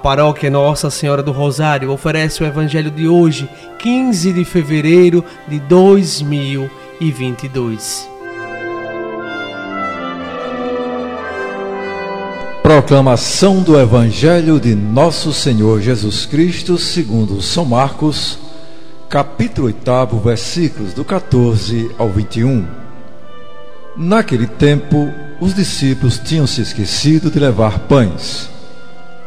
paróquia Nossa Senhora do Rosário oferece o Evangelho de hoje, 15 de fevereiro de 2022. Proclamação do Evangelho de Nosso Senhor Jesus Cristo, segundo São Marcos, capítulo 8, versículos do 14 ao 21. Naquele tempo, os discípulos tinham se esquecido de levar pães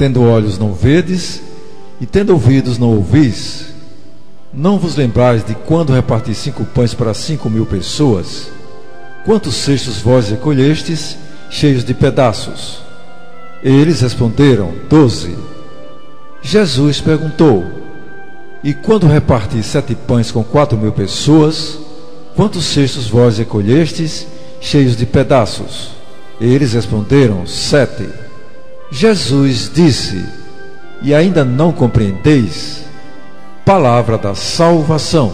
Tendo olhos não vedes, e tendo ouvidos não ouvis. Não vos lembrais de quando reparti cinco pães para cinco mil pessoas? Quantos cestos vós recolhestes, cheios de pedaços? Eles responderam: Doze. Jesus perguntou: E quando reparti sete pães com quatro mil pessoas, quantos cestos vós recolhestes, cheios de pedaços? Eles responderam: Sete. Jesus disse: E ainda não compreendeis? Palavra da salvação.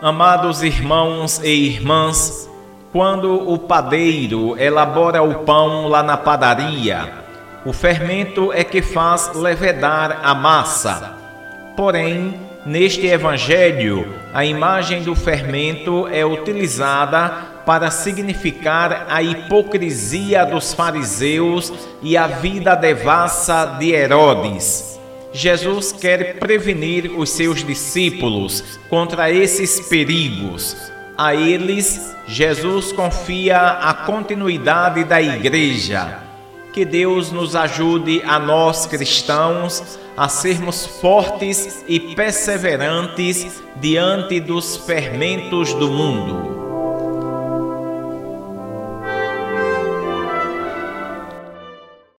Amados irmãos e irmãs, quando o padeiro elabora o pão lá na padaria, o fermento é que faz levedar a massa. Porém, Neste evangelho, a imagem do fermento é utilizada para significar a hipocrisia dos fariseus e a vida devassa de Herodes. Jesus quer prevenir os seus discípulos contra esses perigos. A eles, Jesus confia a continuidade da igreja que Deus nos ajude a nós cristãos a sermos fortes e perseverantes diante dos fermentos do mundo.